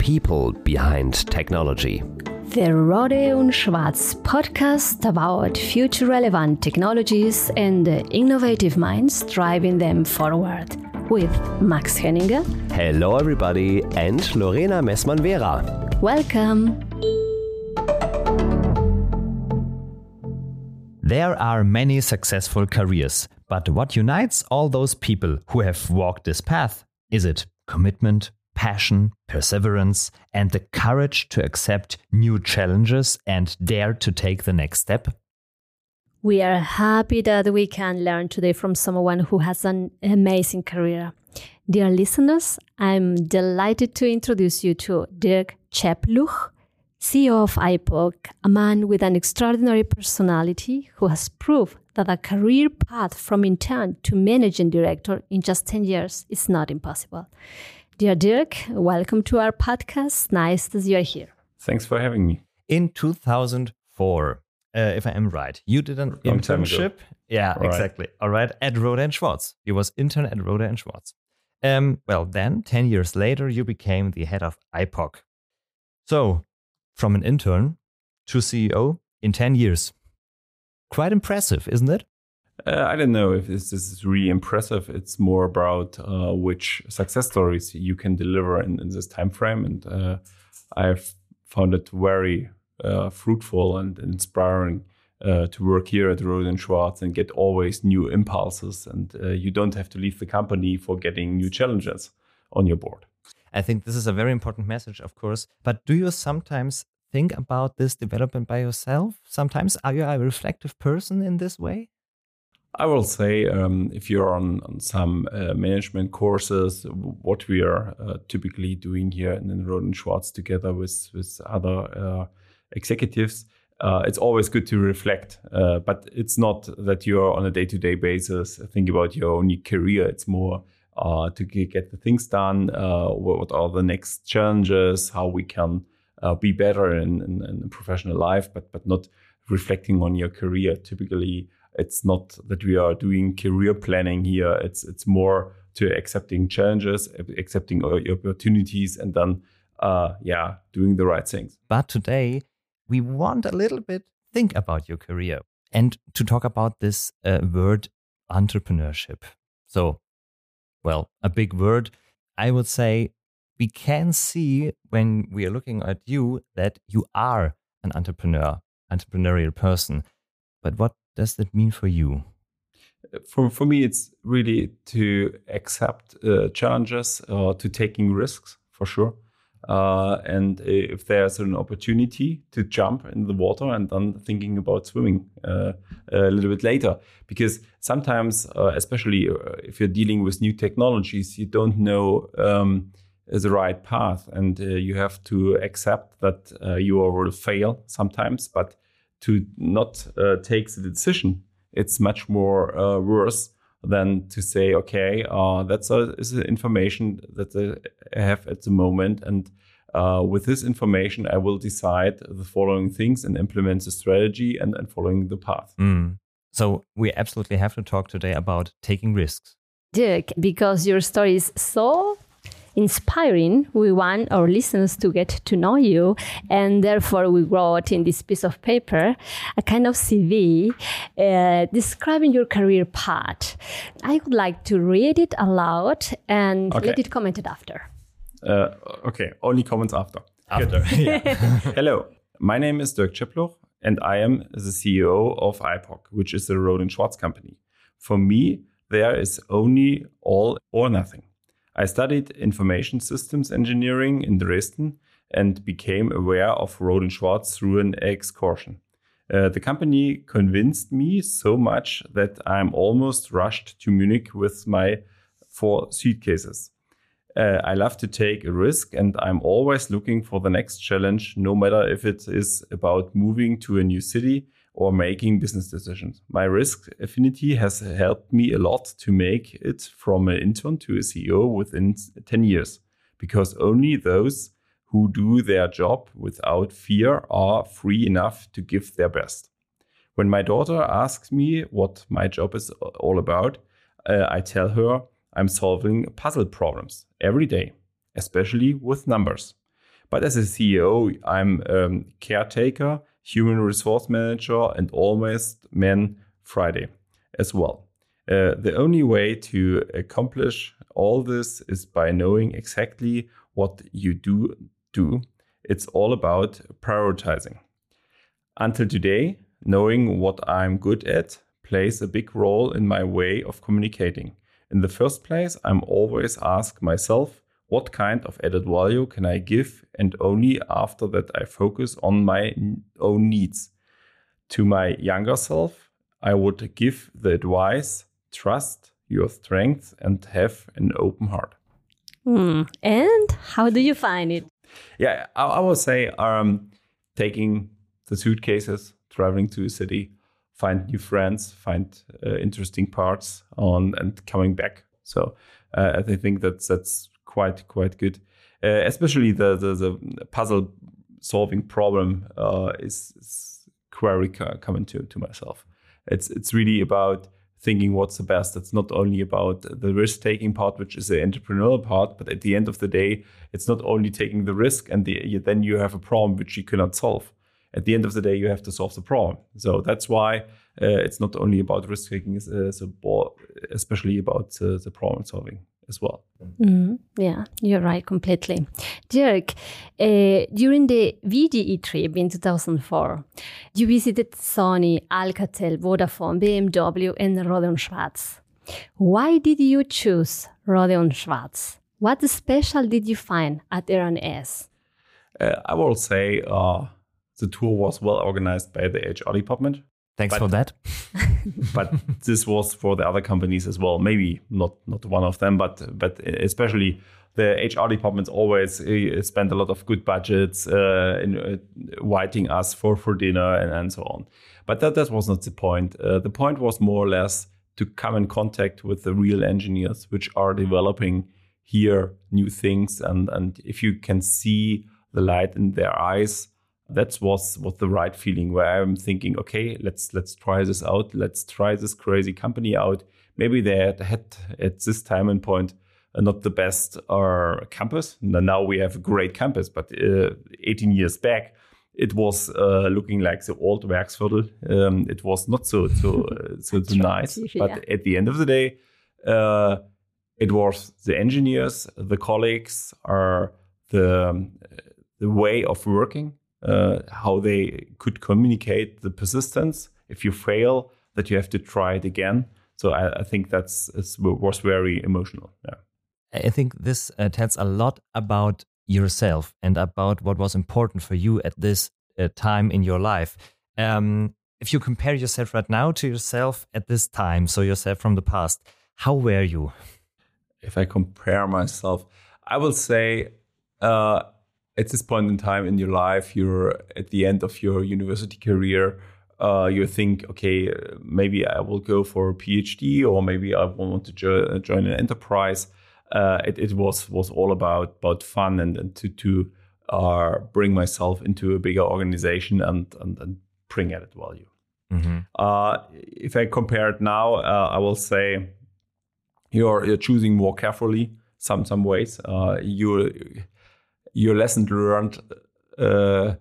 people behind technology. The Rohde und Schwarz podcast about future relevant technologies and the innovative minds driving them forward with Max Henninger. Hello, everybody, and Lorena Messmann-Vera. Welcome. There are many successful careers, but what unites all those people who have walked this path? Is it commitment, passion, perseverance, and the courage to accept new challenges and dare to take the next step? We are happy that we can learn today from someone who has an amazing career. Dear listeners, I'm delighted to introduce you to Dirk Czepluch, CEO of ipoque, a man with an extraordinary personality who has proved that a career path from intern to managing director in just 10 years is not impossible. Dear Dirk, welcome to our podcast. Nice that you are here. Thanks for having me. In 2004, uh, if I am right, you did an Long internship. Yeah, All right. exactly. All right, at Rohde and Schwarz. You was intern at Rohde and Schwarz. Um, well, then, 10 years later, you became the head of ipoque. So, from an intern to CEO in 10 years. Quite impressive, isn't it? Uh, I don't know if this is really impressive. It's more about uh, which success stories you can deliver in, in this time frame, and uh, I've found it very uh, fruitful and inspiring uh, to work here at Rohde & Schwarz and get always new impulses. And uh, you don't have to leave the company for getting new challenges on your board. I think this is a very important message, of course. But do you sometimes think about this development by yourself? Sometimes are you a reflective person in this way? I will say, um, if you're on, on some uh, management courses, what we are uh, typically doing here in, Rohde & Schwarz together with with other uh, executives, uh, it's always good to reflect. Uh, but it's not that you're on a day to day basis think about your own career. It's more uh, to get the things done. What, are the next challenges? How we can be better in, in, in professional life, but but not reflecting on your career. Typically, it's not that we are doing career planning here. It's it's more to accepting challenges, accepting opportunities, and then uh, yeah, doing the right things. But today, we want a little bit think about your career and to talk about this uh, word entrepreneurship. So, well, a big word. I would say we can see when we are looking at you that you are an entrepreneur, entrepreneurial person. But what does that mean for you? For for me, it's really to accept uh, challenges, uh, to taking risks for sure. Uh, and if there's an opportunity to jump in the water and then thinking about swimming uh, a little bit later, because sometimes, uh, especially uh, if you're dealing with new technologies, you don't know um, the right path, and uh, you have to accept that uh, you will fail sometimes. But to not uh, take the decision, it's much more uh, worse than to say, okay, uh, that's a, is the information that I have at the moment, and uh, with this information, I will decide the following things and implement the strategy and, and following the path. Mm. So, we absolutely have to talk today about taking risks. Dirk, because your story is so inspiring, we want our listeners to get to know you. And therefore, we wrote in this piece of paper a kind of CV uh, describing your career path. I would like to read it aloud and Okay. let it commented after. Uh, okay, only comments after. After. Hello, my name is Dirk Czepluch, and I am the CEO of ipoque, which is a Rohde & Schwarz company. For me, there is only all or nothing. I studied information systems engineering in Dresden and became aware of Rohde & Schwarz through an excursion. Uh, the company convinced me so much that I'm almost rushed to Munich with my four suitcases. Uh, I love to take a risk and I'm always looking for the next challenge, no matter if it is about moving to a new city or making business decisions. My risk affinity has helped me a lot to make it from an intern to a CEO within 10 years, because only those who do their job without fear are free enough to give their best. When my daughter asks me what my job is all about, uh, I tell her I'm solving puzzle problems every day, especially with numbers. But as a CEO, I'm um, caretaker, human resource manager, and almost man Friday as well. Uh, the only way to accomplish all this is by knowing exactly what you do do. It's all about prioritizing. Until today, knowing what I'm good at plays a big role in my way of communicating. In the first place, I'm always ask myself, what kind of added value can I give? And only after that, I focus on my own needs. To my younger self, I would give the advice trust your strength and have an open heart. Mm. And how do you find it? Yeah, I, I would say um, taking the suitcases, traveling to a city, find new friends, find uh, interesting parts on, and coming back. So uh, I think that's that's quite quite good. Uh, especially the, the, the puzzle solving problem uh, is, is very common to to myself. It's it's really about thinking what's the best. It's not only about the risk taking part, which is the entrepreneurial part, but at the end of the day, it's not only taking the risk and the, then you have a problem which you cannot solve. At the end of the day, you have to solve the problem. So that's why uh, it's not only about risk taking, it's, uh, so especially about uh, the problem solving as well. Mm, yeah, you're right completely. Dirk, uh, during the VDE trip in 2004, you visited Sony, Alcatel, Vodafone, BMW, and Rohde & Schwarz. Why did you choose Rohde & Schwarz? What special did you find at R&S? Uh, I will say uh, the tour was well organized by the HR department. Thanks but, for that. but this was for the other companies as well. Maybe not not one of them, but but especially the HR departments always uh, spend a lot of good budgets uh, in uh, inviting us for for dinner and, and so on. But that that was not the point. Uh, the point was more or less to come in contact with the real engineers which are developing here new things and and if you can see the light in their eyes that was was the right feeling where I'm thinking, okay, let's let's try this out. Let's try this crazy company out. Maybe they had, had at this time and point uh, not the best uh, campus. Now we have a great campus, but uh, 18 years back, it was uh, looking like the old Werksviertel. Um, it was not so so uh, so, so nice. But yeah. at the end of the day, uh, it was the engineers, the colleagues, are the the way of working uh, how they could communicate the persistence. If you fail, that you have to try it again. So I, I think that's was very emotional. Yeah. I think this uh, tells a lot about yourself and about what was important for you at this uh, time in your life. Um, if you compare yourself right now to yourself at this time, so yourself from the past, how were you? If I compare myself, I will say uh, at this point in time in your life, you're at the end of your university career. Uh, you think, okay, maybe I will go for a PhD, or maybe I want to jo- join an enterprise. Uh, it, it, was was all about about fun and, and to to uh, bring myself into a bigger organization and and, and bring added value. Mm-hmm. Uh, if I compare it now, uh, I will say you're, you're choosing more carefully some some ways. Uh, you your lesson learned uh,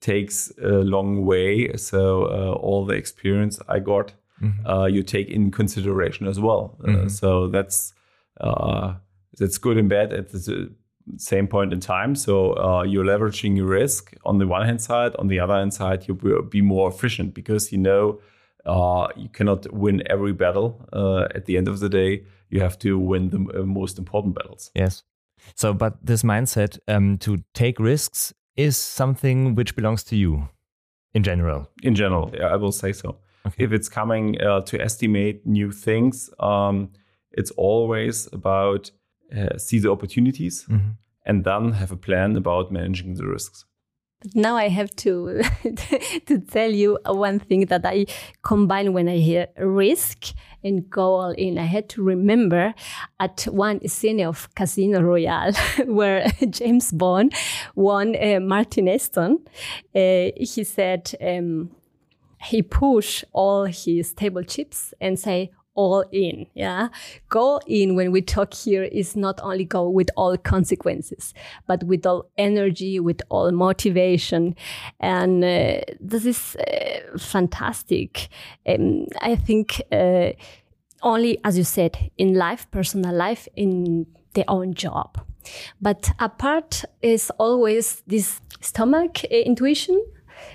takes a long way. So uh, all the experience I got, mm-hmm. uh, you take in consideration as well. Uh, mm-hmm. so that's uh, that's good and bad at the same point in time. So uh, you're leveraging your risk on the one hand side. On the other hand side, you will be more efficient because you know you cannot win every battle. at the end of the day, you have to win the most important battles. Yes. So, but this mindset um, to take risks is something which belongs to you in general. In general, yeah, I will say so. Okay. If it's coming uh, to estimate new things, um, it's always about uh, see the opportunities mm -hmm. and then have a plan about managing the risks. But now I have to to tell you one thing that I combine when I hear risk and go all in. I had to remember at one scene of Casino Royale where James Bond won uh, Martin Aston. Uh, he said um, he push all his table chips and say all in. Yeah. Go in when we talk here is not only go with all consequences, but with all energy, with all motivation. And uh, this is uh, fantastic. Um, I think uh, only, as you said, in life, personal life, in their own job. But apart is always this stomach uh, intuition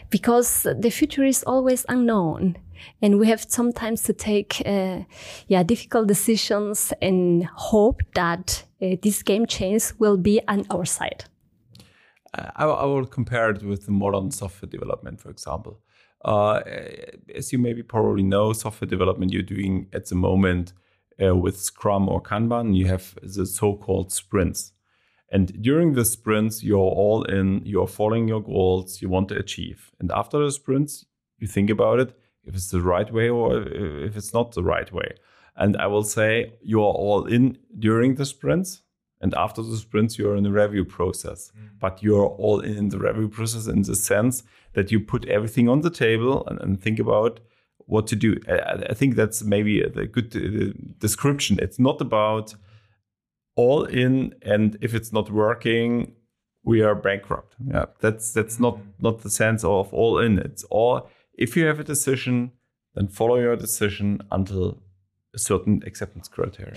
because the future is always unknown and we have sometimes to take uh, yeah difficult decisions and hope that uh, this game change will be on our side. I, I will compare it with the modern software development for example. Uh, as you maybe probably know software development you're doing at the moment uh, with scrum or kanban you have the so-called sprints. And during the sprints, you're all in, you're following your goals you want to achieve. And after the sprints, you think about it if it's the right way or if it's not the right way. And I will say you are all in during the sprints. And after the sprints, you're in the review process. Mm. But you're all in the review process in the sense that you put everything on the table and, and think about what to do. I, I, think that's maybe a good uh, description. It's not about all in, and if it's not working, we are bankrupt. Yeah, that's that's not mm. not the sense of all in. It's all if you have a decision, then follow your decision until a certain acceptance criteria.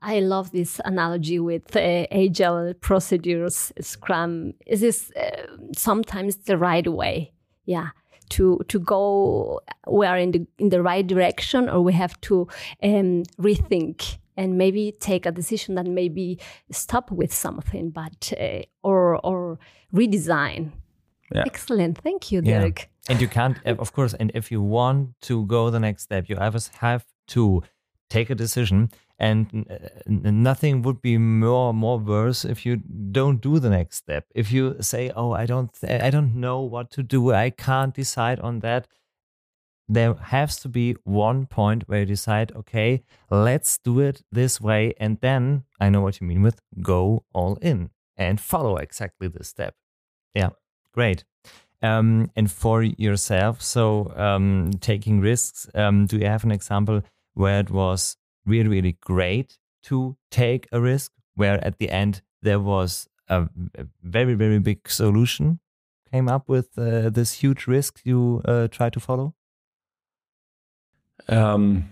I love this analogy with uh, agile procedures, Scrum. Is this uh, sometimes the right way? Yeah, to to go we are in the in the right direction, or we have to um, rethink and maybe take a decision that maybe stop with something, but uh, or or redesign. Yeah. Excellent. Thank you, Dirk. Yeah. And you can't, eh, of course, and if you want to go the next step, you always have to take a decision. And eh, nothing would be more more worse if you don't do the next step. If you say, "Oh, I don't, I don't know what to do. I can't decide on that." There has to be one point where you decide, okay, let's do it this way. And then I know what you mean with go all in and follow exactly this step. Yeah. Great. Um, and for yourself, so um, taking risks, um, do you have an example where it was really, really great to take a risk, where at the end there was a, very, very big solution came up with uh, this huge risk you uh, try to follow? Um,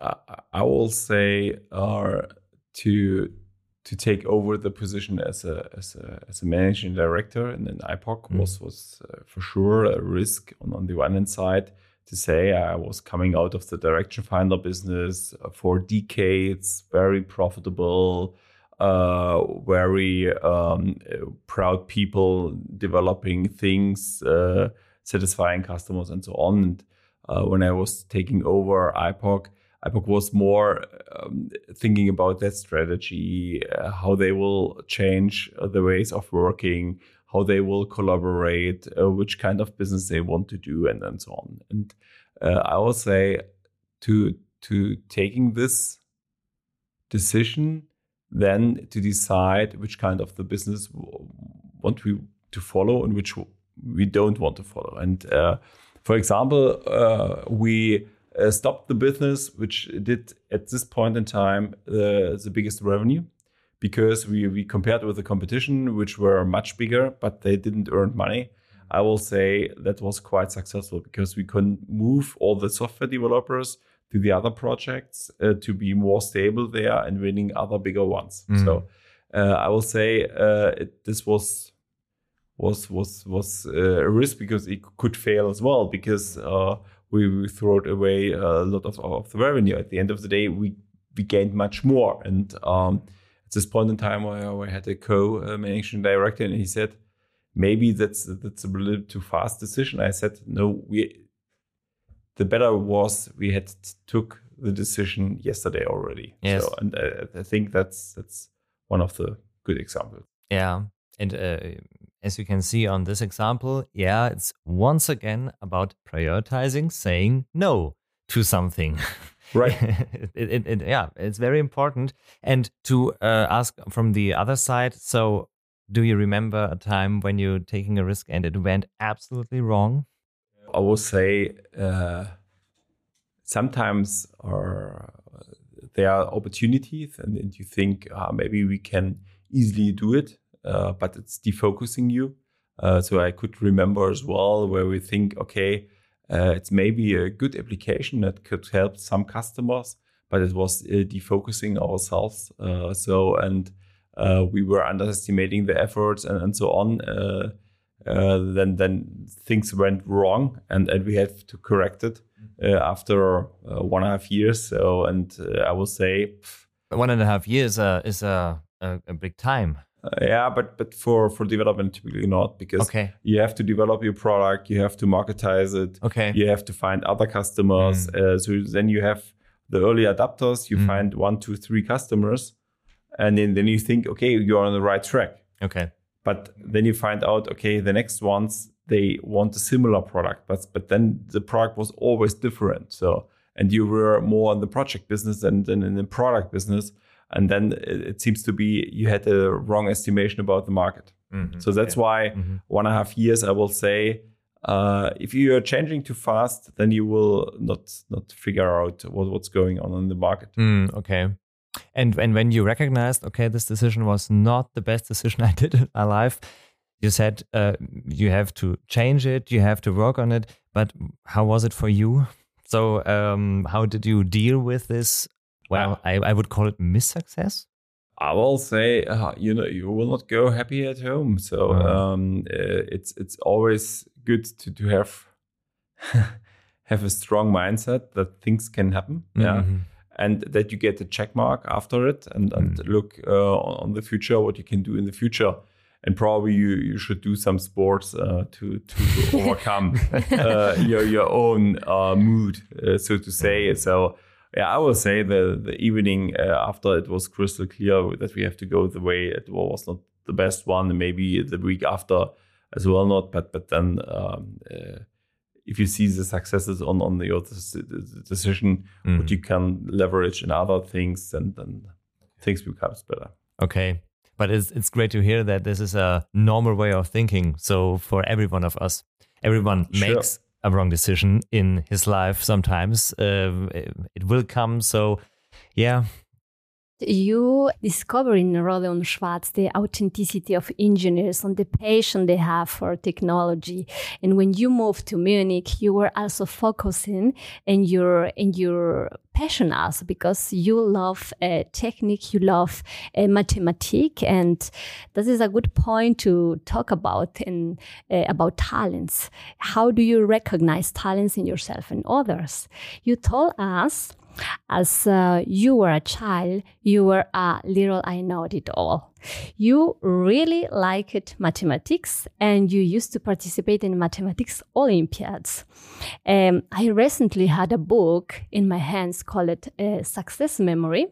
I, I will say are to to take over the position as a as a, as a managing director in an ipoque mm. was was uh, for sure a risk on, on the one hand side to say I was coming out of the direction finder business for decades, very profitable, uh, very um, proud people developing things, uh, satisfying customers, and so on. And uh, when I was taking over ipoque, ipoque was more um, thinking about that strategy, uh, how they will change uh, the ways of working, how they will collaborate, uh, which kind of business they want to do, and, and so on. And uh, I will say to to taking this decision, then to decide which kind of the business want we to follow and which we don't want to follow. And uh, for example, uh, we uh, stopped the business, which did at this point in time uh, the biggest revenue because we, we compared with the competition, which were much bigger, but they didn't earn money. I will say that was quite successful because we could move all the software developers to the other projects uh, to be more stable there and winning other bigger ones. Mm. So uh, I will say uh, it, this was was was was uh, a risk because it could fail as well because uh, we, we threw away a lot of, of the revenue. At the end of the day, we, we gained much more. And um, at this point in time, I, I had a co-managing director, and he said, maybe that's that's a little too fast decision. I said, no, we. The better was we had took the decision yesterday already. Yes. So, and I, I think that's that's one of the good examples. Yeah, and uh, as you can see on this example, yeah, it's once again about prioritizing, saying no to something. Right. it, it, it, yeah, it's very important. And to uh, ask from the other side, so do you remember a time when you're taking a risk and it went absolutely wrong? I will say uh, sometimes, or there are opportunities and, and you think uh, maybe we can easily do it, uh, but it's defocusing you. Uh, so I could remember as well where we think, okay, uh, it's maybe a good application that could help some customers, but it was uh, defocusing ourselves. Uh, so and we were underestimating the efforts and, and so on. then then things went wrong, and, and we have to correct it after one and a half years. So and I will say. One and a half years is a, a, a big time. Uh, yeah, but but for for development typically not because okay. you have to develop your product, you have to marketize it, okay. you have to find other customers. Mm. Uh, so then you have the early adapters. You mm. find one, two, three customers, and then then you think, okay, you're on the right track. Okay. But then you find out, okay, the next ones they want a similar product, but but then the product was always different. So and you were more in the project business than, than in the product business and then it, seems to be you had a wrong estimation about the market. Mm-hmm. So that's why mm-hmm. one and a half years, I will say, uh, if you are changing too fast, then you will not not figure out what, what's going on in the market. Mm, okay. And and when you recognized, okay, this decision was not the best decision I did in my life, you said uh, you have to change it, you have to work on it. But how was it for you? So um, how did you deal with this well, I, I would call it miss success. I will say, uh, you know, you will not go happy at home. So uh-huh. um, uh, it's it's always good to to have have a strong mindset that things can happen. Mm-hmm. Yeah, and that you get a check mark after it, and and mm. look uh, on the future, what you can do in the future. And probably you, you should do some sports uh, to to overcome uh, your your own uh, mood, so to say. Mm-hmm. So yeah, I will say the the evening uh, after it was crystal clear that we have to go the way it was not the best one, maybe the week after as well not. But but then um, uh, if you see the successes on on your decision, mm. what you can leverage in other things, and then things becomes better. Okay. But it's it's great to hear that this is a normal way of thinking. So for every one of us, everyone sure. makes a wrong decision in his life sometimes. Uh, it will come. So, yeah. You discover in Rohde & Schwarz the authenticity of engineers and the passion they have for technology. And when you moved to Munich, you were also focusing in your in your passion also because you love uh, technique, you love uh, mathematics, and this is a good point to talk about uh, about talents. How do you recognize talents in yourself and others? You told us as uh, you were a child, you were a little I know it all. You really liked mathematics and you used to participate in mathematics Olympiads. Um, I recently had a book in my hands called uh, Success Memory.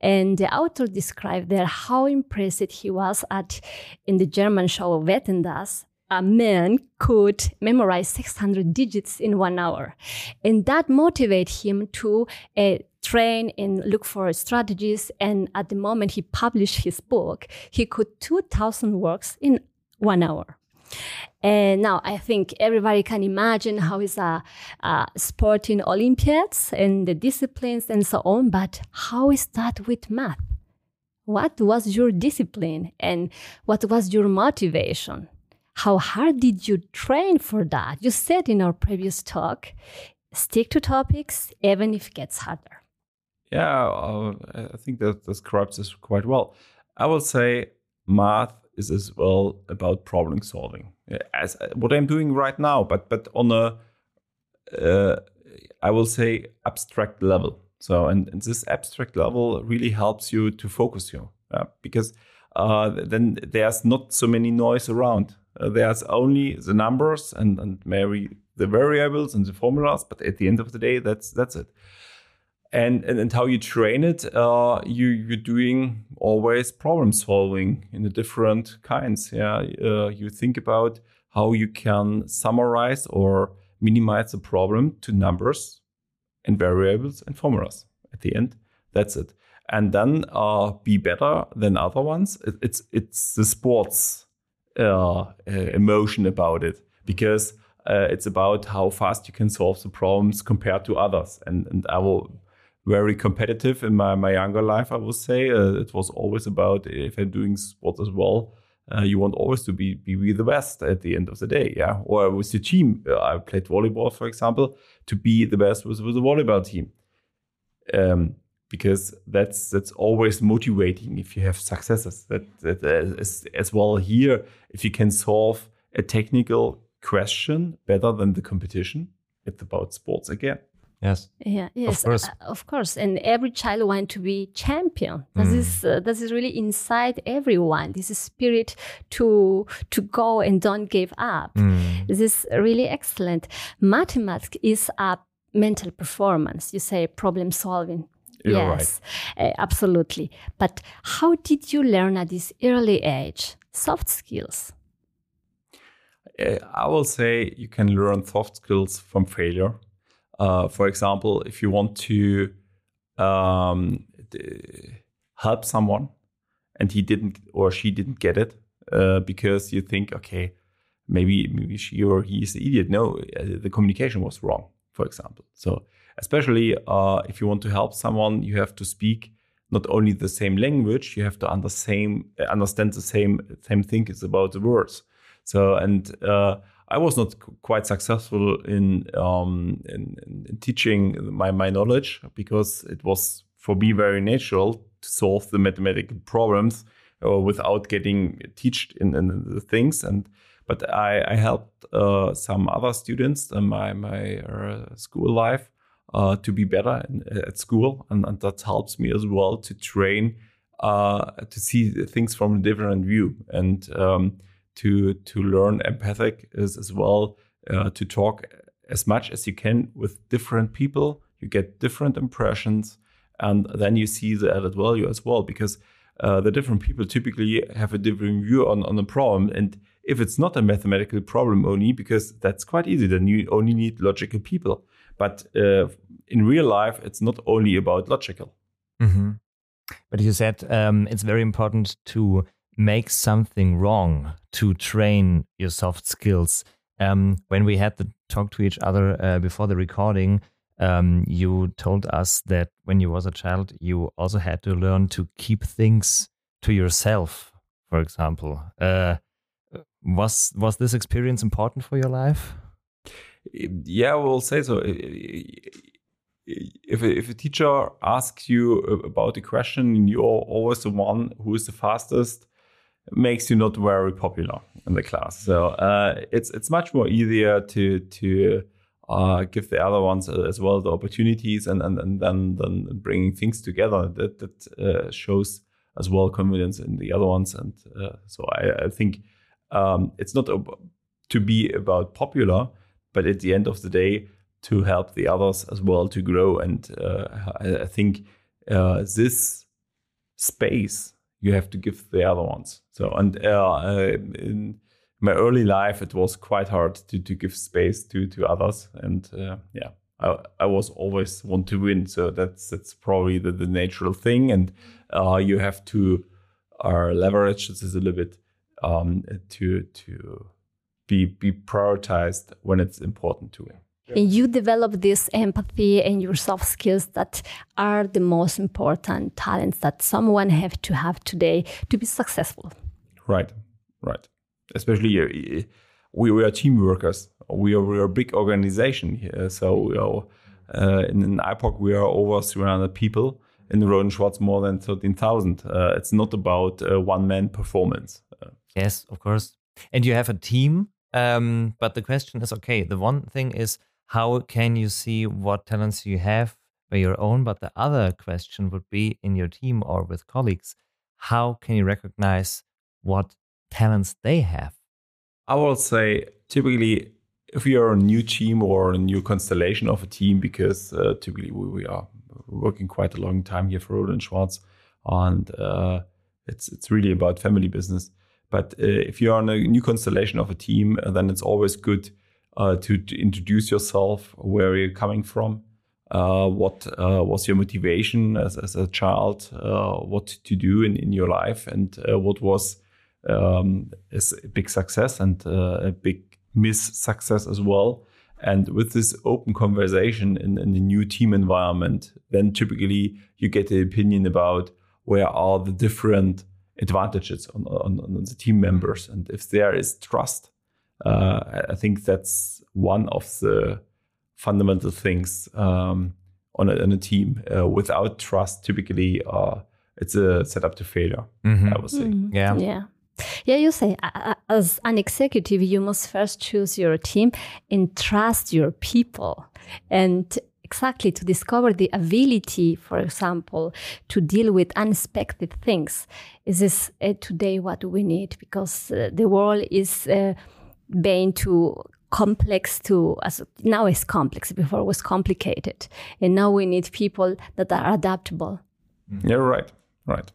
And the author described there how impressed he was at in the German show Wetten dass a man could memorize 600 digits in one hour. And that motivated him to uh, train and look for strategies. And at the moment he published his book, he could 2,000 works in one hour. And now I think everybody can imagine how is a, a Olympiads and the disciplines and so on. But how is that with math? What was your discipline and what was your motivation? How hard did you train for that? You said in our previous talk, stick to topics even if it gets harder. Yeah, I think that describes this quite well. I will say math is as well about problem solving, as uh, what I'm doing right now, but but on a uh, I will say abstract level. So, and, and, this abstract level really helps you to focus you uh, because uh, then there's not so many noise around. Uh, there's only the numbers and, and maybe the variables and the formulas, but at the end of the day, that's that's it. And and, and how you train it, uh, you you're doing always problem solving in the different kinds. Yeah, uh, you think about how you can summarize or minimize the problem to numbers and variables and formulas. At the end, that's it. And then uh, be better than other ones. It, it's it's the sports uh, uh, emotion about it because uh, it's about how fast you can solve the problems compared to others. And, and I will very competitive in my, my younger life, I would say. Uh, it was always about if I'm doing sports as well, uh, you want always to be, be the best at the end of the day. Yeah. Or with the team, I played volleyball, for example, to be the best with, with the volleyball team. Um, because that's that's always motivating if you have successes. That, that uh, as, as well here, if you can solve a technical question better than the competition, it's about sports again. Yes. Yeah. Yes. Of course. Uh, of course. And every child wants to be champion. This Mm. is uh, this is really inside everyone. This is spirit to to go and don't give up. Mm. This is really excellent. Mathematics is a mental performance. You say problem solving. You're right. yes, uh, absolutely. But how did you learn at this early age soft skills? Uh, I will say you can learn soft skills from failure. Uh, for example, if you want to um, help someone and he didn't or she didn't get it uh, because you think, okay, maybe maybe she or he is an idiot. No, uh, the communication was wrong. For example, so especially uh, if you want to help someone, you have to speak not only the same language, you have to same, understand the same same thing is about the words. So and uh, I was not quite successful in, um, in, in in teaching my my knowledge because it was for me very natural to solve the mathematical problems uh, without getting taught in, in the things and. But I, I helped uh, some other students in my my uh, school life uh, to be better in, at school, and, and that helps me as well to train uh, to see things from a different view and um, to to learn empathic as well uh, to talk as much as you can with different people. You get different impressions, and then you see the added value as well because uh, the different people typically have a different view on on the problem and if it's not a mathematical problem only because that's quite easy then you only need logical people but uh, in real life it's not only about logical hmm But you said um, it's very important to make something wrong to train your soft skills. Um, when we had the talk to each other uh, before the recording, um, you told us that when you was a child, you also had to learn to keep things to yourself. For example, uh, was was this experience important for your life? Yeah we'll say so. If a, if a teacher asks you about a question you're always the one who is the fastest makes you not very popular in the class. So uh, it's it's much more easier to to uh, give the other ones as well the opportunities and and, and then then bringing things together. That that uh, shows as well confidence in the other ones. And uh, so I, I think um, it's not to be about popular but at the end of the day to help the others as well to grow. And uh, I, I think uh, this space you have to give the other ones. So and uh, uh, in my early life it was quite hard to, to give space to to others. And uh, yeah I, I was always want to win. So that's that's probably the, the natural thing. And you have to leverage this a little bit um, to to be be prioritized when it's important to win And you develop this empathy and your soft skills that are the most important talents that someone have to have today to be successful. Right, right. Especially uh, we, we are team workers. We are, we are a big organization here. So we are, uh, in, in ipoque, we are over 300 people. In the Rohde & Schwarz, more than 13,000. Uh, it's not about uh, one man performance. Uh, Yes, of course. And you have a team. Um, but the question is okay, the one thing is how can you see what talents you have by your own? But the other question would be in your team or with colleagues, how can you recognize what talents they have? I will say typically if you are a new team or a new constellation of a team, because uh, typically we, we are working quite a long time here for Rohde & Schwarz, and uh, it's it's really about family business. But uh, if you are in a new constellation of a team, uh, then it's always good uh, to, to introduce yourself, where you're coming from, what was your motivation as, as a child, what to do in, in your life, and what was um, a big success and a big miss success as well. And with this open conversation in, in the new team environment, then typically you get the opinion about where are the different advantages on, on, on the team members. And if there is trust, uh, I think that's one of the fundamental things um, on, a, on a team. Uh, without trust, typically uh, it's a setup to failure, Mhm. I would say. Mhm. Yeah. Yeah. Yeah, you say uh, uh, as an executive, you must first choose your team and trust your people. And exactly to discover the ability, for example, to deal with unexpected things. Is this uh, today what we need? Because uh, the world is uh, being too complex to as now it's complex. Before it was complicated. And now we need people that are adaptable. Yeah, right, right,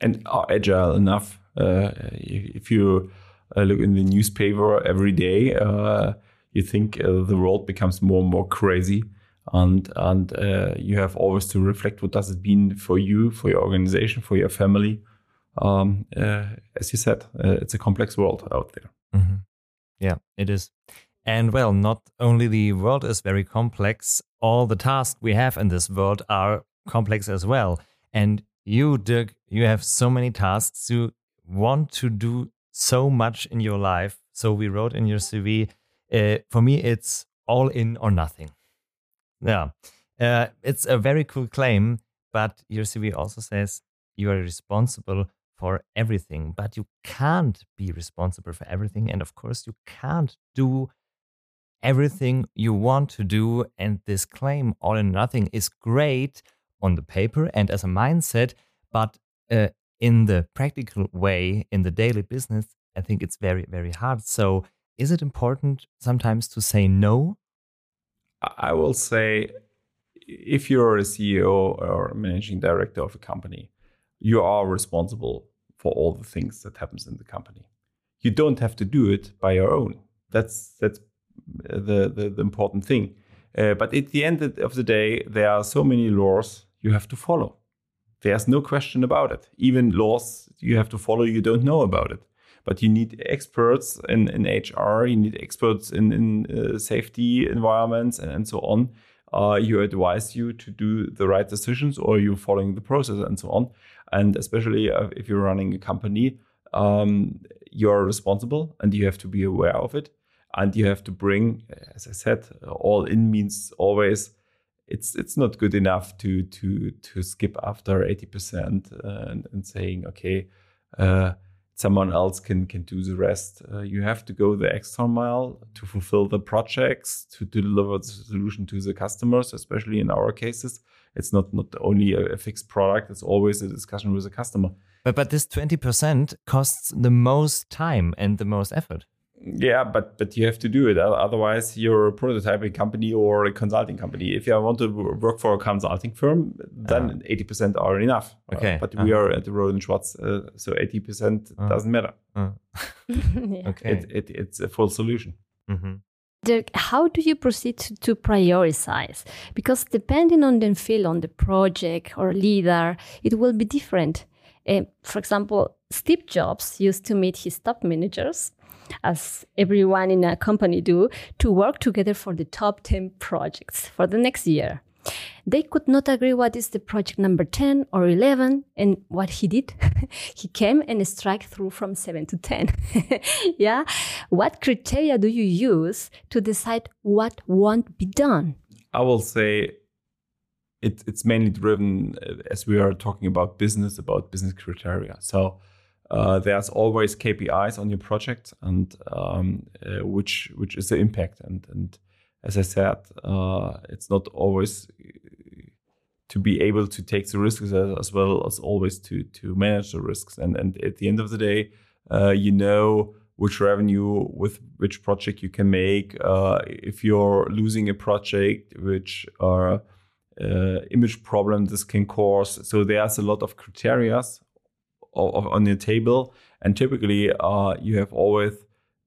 and are agile enough. Uh, if you uh, look in the newspaper every day, uh, you think uh, the world becomes more and more crazy, and and uh, you have always to reflect what does it mean for you, for your organization, for your family. Um, uh, as you said, uh, it's a complex world out there. hmm Yeah, it is. And well, not only the world is very complex, all the tasks we have in this world are complex as well. And you, Dirk, you have so many tasks. You want to do so much in your life. So we wrote in your CV, uh, for me, it's all in or nothing. Yeah. Uh, it's a very cool claim, but your CV also says you are responsible for everything, but you can't be responsible for everything. And of course, you can't do everything you want to do. And this claim, all in nothing, is great on the paper and as a mindset, but uh, in the practical way, in the daily business, I think it's very, very hard. So, is it important sometimes to say no? I will say, if you're a CEO or managing director of a company, you are responsible for all the things that happens in the company. You don't have to do it by your own. That's that's the the, the important thing. Uh, but at the end of the day, there are so many laws you have to follow. There's no question about it. Even laws you have to follow, you don't know about it. But you need experts in, in HR, you need experts in, in uh, safety environments and, and so on. Uh, you advise you to do the right decisions or you're following the process and so on. And especially uh, if you're running a company, um, you're responsible and you have to be aware of it. And you have to bring, as I said, all in means always it's it's not good enough to to to skip after 80% and, and saying okay uh, someone else can can do the rest. Uh, you have to go the extra mile to fulfill the projects to deliver the solution to the customers especially in our cases. It's not not only a, a fixed product it's always a discussion with the customer. But but this twenty percent costs the most time and the most effort. Yeah but but you have to do it otherwise you're a prototyping company or a consulting company if you want to work for a consulting firm then 80% are enough Uh, Okay. but Uh-huh. we are at the Rohde and Schwarz uh, so 80% Uh. doesn't matter Uh, yeah. okay. it, it, it's a full solution hmm Dirk, how do you proceed to, to prioritize? Because depending on the field, on the project or leader, it will be different. Uh, for example, Steve Jobs used to meet his top managers, as everyone in a company do, to work together for the top 10 projects for the next year. They could not agree what is the project number 10 or 11. And what he did, he came and strike through from 7 to 10. yeah. What criteria do you use to decide what won't be done? i will say it, it's mainly driven uh, as we are talking about business about business criteria so uh, there's always KPIs on your project and um, uh, which which is the impact. And and as I said uh, it's not always uh, to be able to take the risks as, well as always to to manage the risks. And and at the end of the day uh, you know which revenue with which project you can make. Uh, if you're losing a project which are uh, image problem this can cause. So there's a lot of criterias on your table. And typically uh, you have always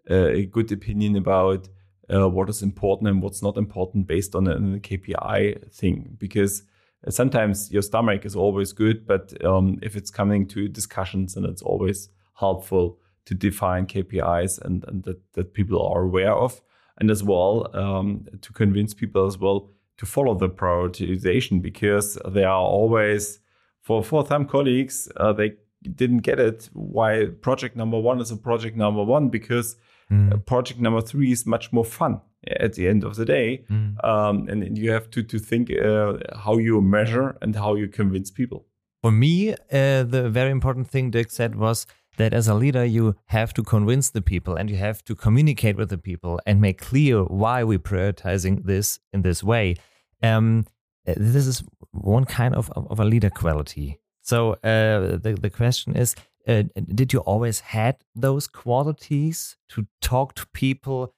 uh, a good opinion about uh, what is important and what's not important based on a, KPI thing. Because sometimes your stomach is always good but um, if it's coming to discussions and it's always helpful to define KPIs and, and that, that people are aware of. And as well um, to convince people as well to follow the prioritization because they are always for for some colleagues uh, they didn't get it why project number one is a project number one because mm. project number three is much more fun at the end of the day mm. um, and, you have to to think uh, how you measure and how you convince people for me uh, the very important thing Dirk said was that as a leader you have to convince the people and you have to communicate with the people and make clear why we're prioritizing this in this way um, this is one kind of, of, a leader quality so uh, the, the question is uh, did you always had those qualities to talk to people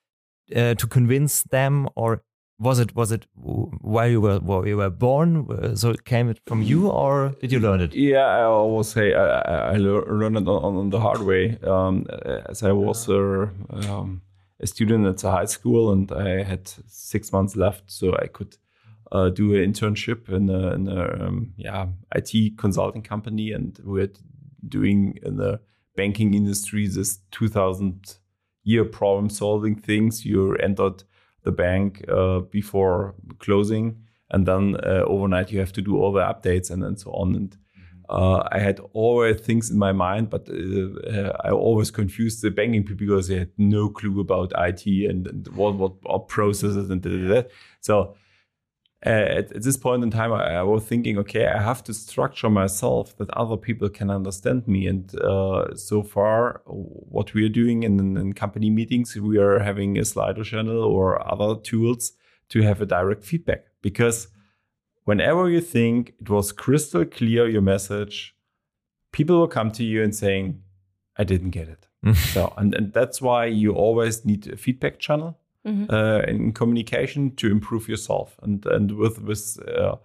uh, to convince them or was it was it while you were while you were born so it came from you or did you learn it? Yeah i always say i, I learned it on, on the hard way. Um, as i was a, um, a student at the high school and i had six months left so i could uh, do an internship in a, in a um, yeah it consulting company and we're doing in the banking industry this 2000 year problem solving things you entered the bank uh, before closing, and then uh, overnight you have to do all the updates and, and so on. And mm-hmm. uh, I had always things in my mind, but uh, I always confused the banking people because they had no clue about IT and, and what what processes and that. So uh, at, at, this point in time, I, I, was thinking, okay, I have to structure myself that other people can understand me. And uh, so far, what we are doing in, in, company meetings, we are having a Slido channel or other tools to have a direct feedback. Because whenever you think it was crystal clear your message, people will come to you and saying, I didn't get it. so, and, and that's why you always need a feedback channel mm-hmm. uh, in communication to improve yourself. And and with with uh,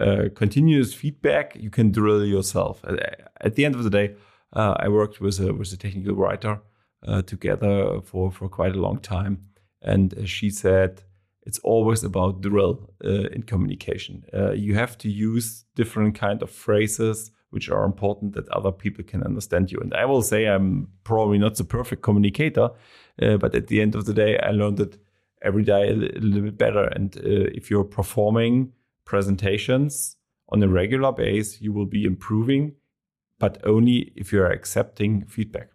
uh, continuous feedback, you can drill yourself. At the end of the day, uh, I worked with a with a technical writer uh, together for for quite a long time, and she said it's always about drill uh, in communication. you have to use different kind of phrases which are important that other people can understand you. And I will say I'm probably not the perfect communicator, uh, but at the end of the day, I learned it every day a little bit better. And uh, if you're performing presentations on a regular base, you will be improving, but only if you're accepting feedback.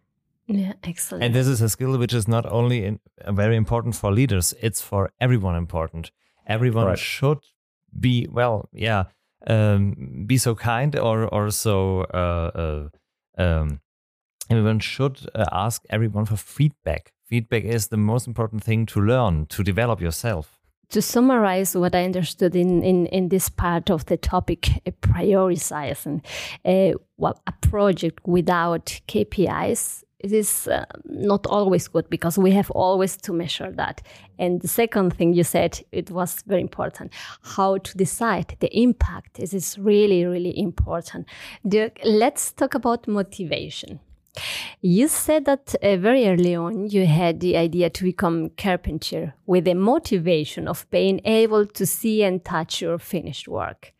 Yeah, excellent. And this is a skill which is not only in, uh, very important for leaders; it's for everyone important. Everyone right. should be well, yeah, um, be so kind or or so uh, uh, um, everyone should uh, ask everyone for feedback. Feedback is the most important thing to learn to develop yourself. To summarize what I understood in, in, in this part of the topic, uh, prioritizing uh, well, a project without KPIs it is uh, not always good because we have always to measure that. And the second thing you said, it was very important, how to decide the impact. This is really, really important. Dirk, let's talk about motivation. You said that uh, very early on you had the idea to become carpenter with the motivation of being able to see and touch your finished work.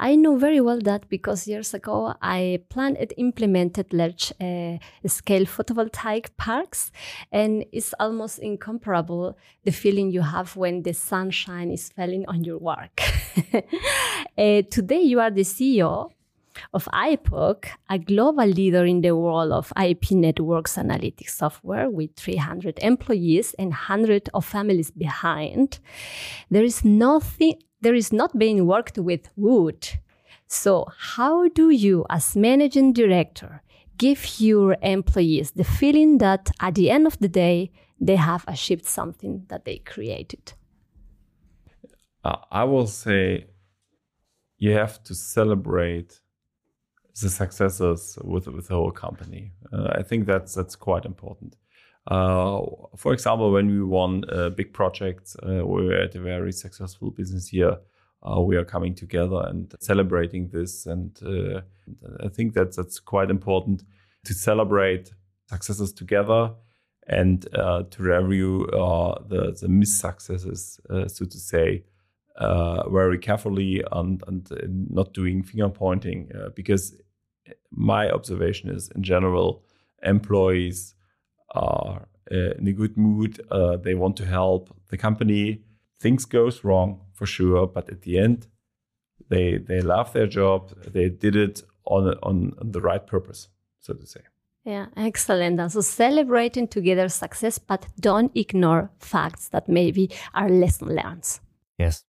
I know very well that because years ago I planned and implemented large uh, scale photovoltaic parks, and it's almost incomparable the feeling you have when the sunshine is falling on your work. uh, today you are the CEO of ipoque, a global leader in the world of IP networks analytics software with 300 employees and hundreds of families behind, there is nothing, there is not being worked with wood. So how do you, as managing director, give your employees the feeling that at the end of the day, they have achieved something that they created? Uh, I will say you have to celebrate the successes with with the whole company. Uh, I think that's that's quite important. Uh, for example, when we won uh, big projects, uh, we were at a very successful business year. Uh, we are coming together and celebrating this, and uh, I think that's that's quite important to celebrate successes together and to review the the miss successes, so to say, uh, very carefully and, and not doing finger pointing uh, because my observation is in general employees are uh, in a good mood. Uh, they want to help the company. Things goes wrong for sure, but at the end, they they love their job. They did it on on, on the right purpose, so to say. Yeah, excellent. And so celebrating together success, but don't ignore facts that maybe are lesson learned. Yes.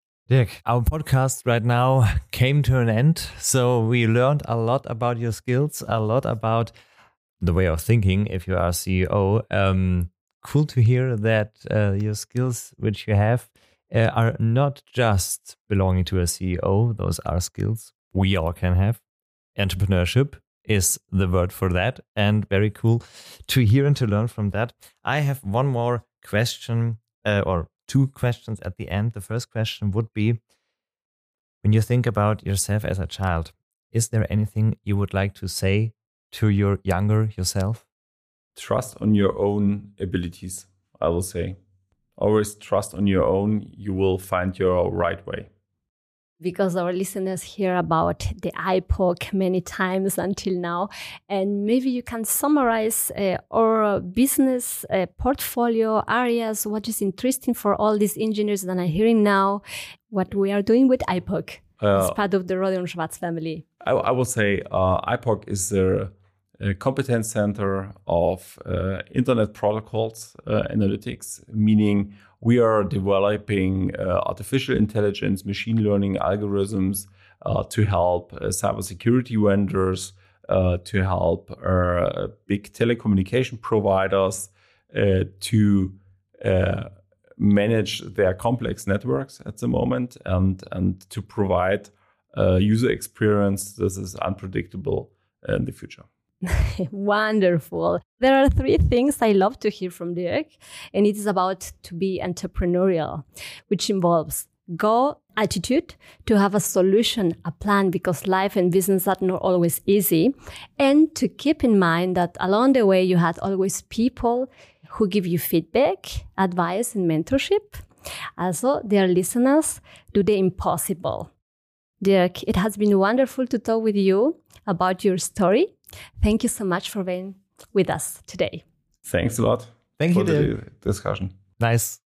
Our podcast right now came to an end. So we learned a lot about your skills, a lot about the way of thinking if you are CEO. Um, cool to hear that uh, your skills, which you have, uh, are not just belonging to a CEO. Those are skills we all can have. Entrepreneurship is the word for that, and very cool to hear and to learn from that. I have one more question, uh, or two questions at the end. The first question would be when you think about yourself as a child, is there anything you would like to say to your younger yourself? Trust on your own abilities, I will say. Always trust on your own, you will find your right way because our listeners hear about the ipoque many times until now. And maybe you can summarize uh, our business uh, portfolio areas, what is interesting for all these engineers that are hearing now, what we are doing with ipoque uh, as part of the Rohde & Schwarz family. I, I will say uh, ipoque is the competence center of uh, internet protocols uh, analytics, meaning we are developing uh, artificial intelligence, machine learning algorithms uh, to help uh, cybersecurity vendors, uh, to help uh, big telecommunication providers uh, to manage their complex networks at the moment and, and to provide user experience that is unpredictable in the future. Wonderful. There are three things I love to hear from Dirk, and it is about to be entrepreneurial, which involves go attitude to have a solution, a plan, because life and business are not always easy, and to keep in mind that along the way you had always people who give you feedback, advice, and mentorship. Also, dear listeners, do the impossible. Dirk, it has been wonderful to talk with you about your story Thank you so much for being with us today. Thanks a lot. Thank for you. the discussion. Nice.